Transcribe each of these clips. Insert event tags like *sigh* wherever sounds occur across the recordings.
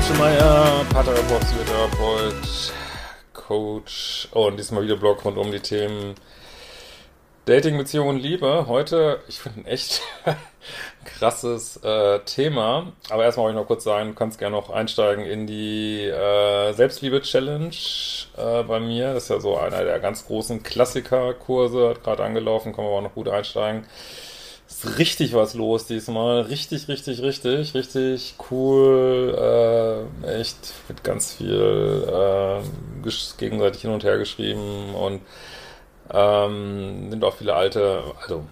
Schemeier, Paartherapeut, Psychotherapeut, Coach und diesmal wieder Blog rund um die Themen Dating, Beziehung und Liebe. Heute, ich finde ein echt *laughs* krasses äh, Thema. Aber erstmal wollte ich noch kurz sagen, du kannst gerne noch einsteigen in die äh, Selbstliebe-Challenge äh, bei mir. Das ist ja so einer der ganz großen Klassiker-Kurse, hat gerade angelaufen, kann man auch noch gut einsteigen. Ist richtig was los diesmal. Richtig, richtig, richtig, richtig cool. Äh, echt mit ganz viel äh, gegenseitig hin und her geschrieben und ähm, sind auch viele alte, also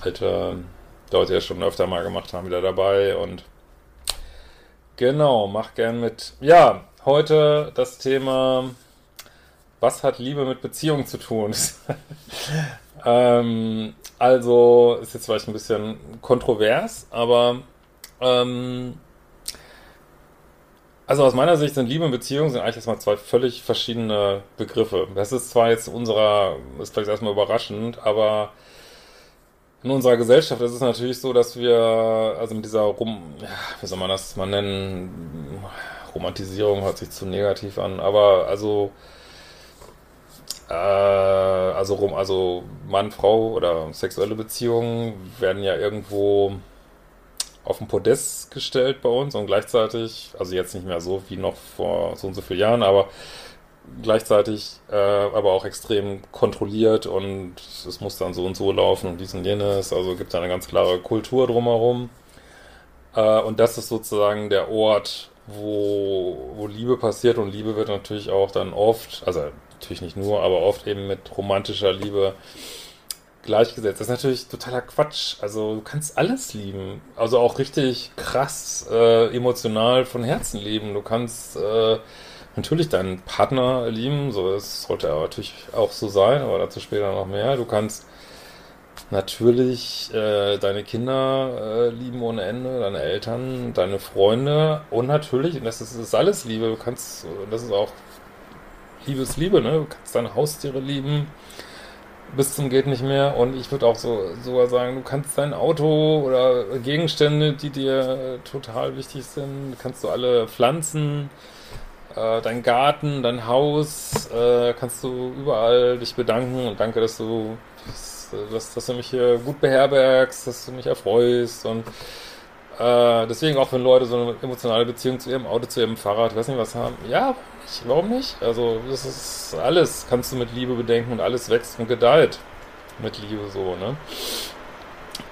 alte Leute, die ja schon öfter mal gemacht haben, wieder dabei und genau, mach gern mit. Ja, heute das Thema, was hat Liebe mit Beziehung zu tun? *laughs* ähm, also, ist jetzt vielleicht ein bisschen kontrovers, aber ähm, also aus meiner Sicht sind Liebe und Beziehung sind eigentlich erstmal zwei völlig verschiedene Begriffe. Das ist zwar jetzt unserer, ist vielleicht erstmal überraschend, aber in unserer Gesellschaft ist es natürlich so, dass wir, also mit dieser Rom, ja, wie soll man das mal nennen, Romantisierung hört sich zu negativ an, aber also, äh, also, also Mann, Frau oder sexuelle Beziehungen werden ja irgendwo auf den Podest gestellt bei uns und gleichzeitig, also jetzt nicht mehr so wie noch vor so und so vielen Jahren, aber gleichzeitig äh, aber auch extrem kontrolliert und es muss dann so und so laufen und dies und jenes, also gibt es eine ganz klare Kultur drumherum. Äh, und das ist sozusagen der Ort, wo, wo Liebe passiert und Liebe wird natürlich auch dann oft, also natürlich nicht nur, aber oft eben mit romantischer Liebe gleichgesetzt. Das ist natürlich totaler Quatsch. Also du kannst alles lieben. Also auch richtig krass äh, emotional von Herzen lieben. Du kannst äh, natürlich deinen Partner lieben. So, das sollte aber natürlich auch so sein, aber dazu später noch mehr. Du kannst natürlich äh, deine Kinder äh, lieben ohne Ende, deine Eltern, deine Freunde und natürlich, und das ist, das ist alles Liebe, du kannst, das ist auch Liebesliebe, ne? Du kannst deine Haustiere lieben, bis zum geht nicht mehr. Und ich würde auch so sogar sagen, du kannst dein Auto oder Gegenstände, die dir total wichtig sind, kannst du alle pflanzen, äh, dein Garten, dein Haus, äh, kannst du überall dich bedanken. Und danke, dass du dass, dass du mich hier gut beherbergst, dass du mich erfreust. Und äh, deswegen auch wenn Leute so eine emotionale Beziehung zu ihrem Auto, zu ihrem Fahrrad, weiß nicht was haben, ja, ich, warum nicht? Also, das ist alles, kannst du mit Liebe bedenken und alles wächst und gedeiht mit Liebe so, ne?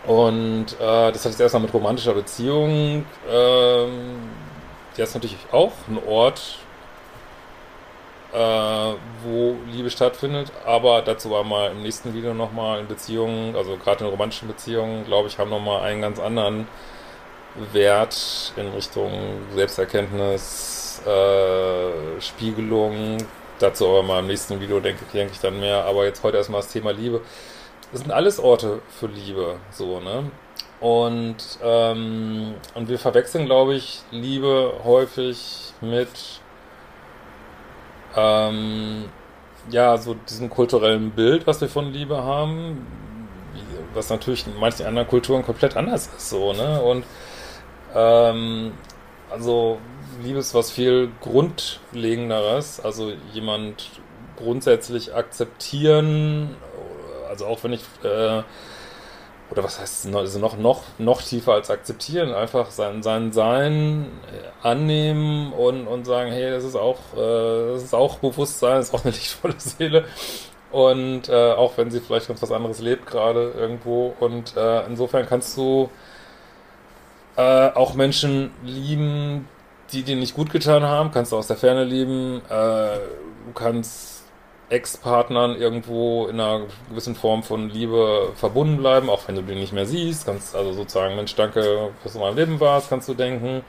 Und äh, das hat jetzt erstmal mit romantischer Beziehung, ähm, die ist natürlich auch ein Ort, äh, wo Liebe stattfindet, aber dazu war mal im nächsten Video nochmal in Beziehungen, also gerade in romantischen Beziehungen, glaube ich, haben nochmal einen ganz anderen Wert in Richtung Selbsterkenntnis, äh, Spiegelung. Dazu aber mal im nächsten Video denke, denke ich dann mehr. Aber jetzt heute erstmal das Thema Liebe. Das sind alles Orte für Liebe, so, ne? Und, ähm, und wir verwechseln, glaube ich, Liebe häufig mit, ähm, ja, so diesem kulturellen Bild, was wir von Liebe haben, was natürlich in manchen anderen Kulturen komplett anders ist, so, ne? Und, ähm, also Liebe ist was viel Grundlegenderes. Also jemand grundsätzlich akzeptieren, also auch wenn ich, äh, oder was heißt also noch, noch, noch tiefer als akzeptieren, einfach sein, sein Sein äh, annehmen und, und sagen, hey, das ist auch, äh, das ist auch Bewusstsein, das ist auch eine lichtvolle *laughs* Seele. Und äh, auch wenn sie vielleicht ganz was anderes lebt gerade irgendwo. Und äh, insofern kannst du äh, auch Menschen lieben, die dir nicht gut getan haben, kannst du aus der Ferne lieben. Äh, du kannst Ex-Partnern irgendwo in einer gewissen Form von Liebe verbunden bleiben, auch wenn du den nicht mehr siehst. Kannst also sozusagen, Mensch, danke, dass du in meinem Leben warst, kannst du denken.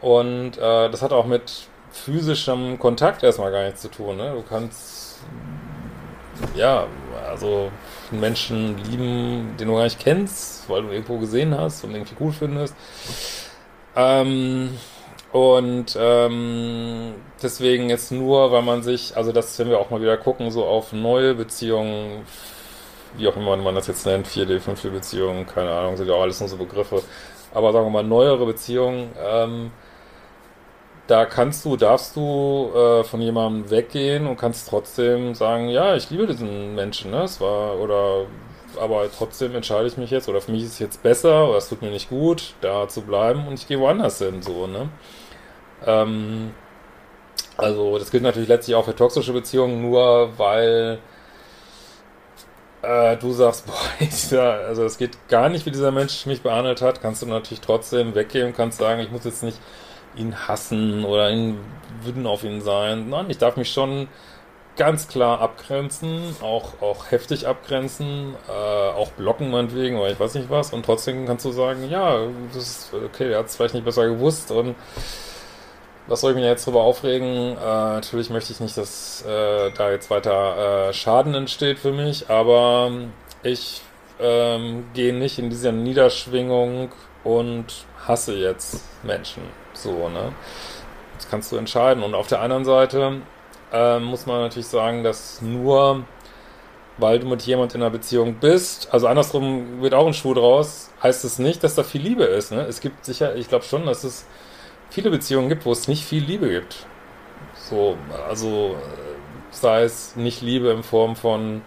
Und äh, das hat auch mit physischem Kontakt erstmal gar nichts zu tun. Ne? Du kannst, ja, also einen Menschen lieben, den du gar nicht kennst, weil du irgendwo gesehen hast und irgendwie gut findest. Ähm, und ähm, deswegen jetzt nur, weil man sich, also das, wenn wir auch mal wieder gucken, so auf neue Beziehungen, wie auch immer man das jetzt nennt, 4D, 5D Beziehungen, keine Ahnung, sind ja auch alles nur so Begriffe. Aber sagen wir mal, neuere Beziehungen, ähm, da kannst du, darfst du äh, von jemandem weggehen und kannst trotzdem sagen, ja, ich liebe diesen Menschen, ne? Es war, oder aber trotzdem entscheide ich mich jetzt, oder für mich ist es jetzt besser, oder es tut mir nicht gut, da zu bleiben und ich gehe woanders hin, so, ne? Ähm, also, das gilt natürlich letztlich auch für toxische Beziehungen, nur weil äh, du sagst, *laughs* boah, ich, ja, also es geht gar nicht, wie dieser Mensch mich behandelt hat, kannst du natürlich trotzdem weggehen und kannst sagen, ich muss jetzt nicht ihn hassen oder ihn wütend auf ihn sein. Nein, ich darf mich schon ganz klar abgrenzen, auch, auch heftig abgrenzen, äh, auch blocken meinetwegen oder ich weiß nicht was und trotzdem kannst du sagen, ja, das ist okay, er hat es vielleicht nicht besser gewusst und was soll ich mich jetzt drüber aufregen? Äh, natürlich möchte ich nicht, dass äh, da jetzt weiter äh, Schaden entsteht für mich, aber ich ähm, gehe nicht in diese Niederschwingung und hasse jetzt Menschen. So, ne? Das kannst du entscheiden. Und auf der anderen Seite äh, muss man natürlich sagen, dass nur weil du mit jemand in einer Beziehung bist, also andersrum wird auch ein Schuh draus, heißt es nicht, dass da viel Liebe ist. Ne? Es gibt sicher, ich glaube schon, dass es viele Beziehungen gibt, wo es nicht viel Liebe gibt. So, also sei es nicht Liebe in Form von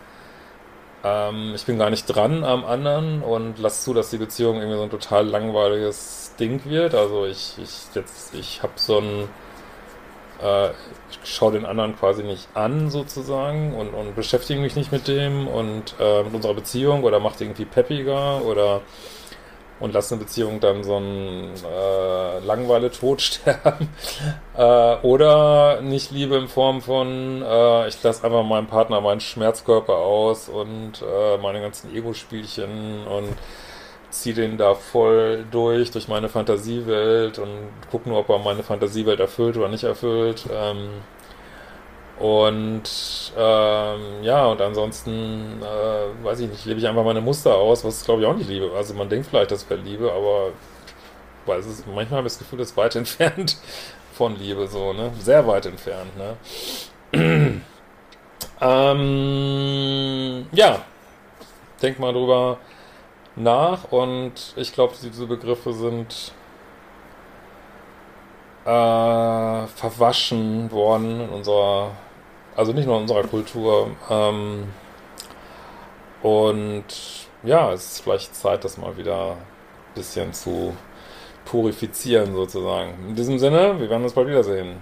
ähm, ich bin gar nicht dran am anderen und lass zu, dass die Beziehung irgendwie so ein total langweiliges Ding wird. Also ich, ich jetzt, ich habe so ein äh, ich schaue den anderen quasi nicht an sozusagen und, und beschäftige mich nicht mit dem und äh, mit unserer Beziehung oder macht irgendwie peppiger oder und lasse eine Beziehung dann so einen äh, Langweile-Tod *laughs* sterben. äh, oder nicht Liebe in Form von, äh, ich lasse einfach meinem Partner meinen Schmerzkörper aus und äh, meine ganzen Ego-Spielchen und ziehe den da voll durch, durch meine Fantasiewelt und gucke nur, ob er meine Fantasiewelt erfüllt oder nicht erfüllt. Ähm, und ähm, ja, und ansonsten, äh, weiß ich nicht, lebe ich einfach meine Muster aus, was glaube ich auch nicht liebe. Also man denkt vielleicht, das wäre Liebe, aber weil es manchmal habe ich das Gefühl, das ist weit *laughs* entfernt von Liebe, so, ne? Sehr weit entfernt, ne? *clears throat* ähm, ja, denk mal drüber nach und ich glaube, diese Begriffe sind äh, verwaschen worden in unserer also nicht nur in unserer Kultur. Ähm, und ja, es ist vielleicht Zeit, das mal wieder ein bisschen zu purifizieren sozusagen. In diesem Sinne, wir werden uns bald wiedersehen.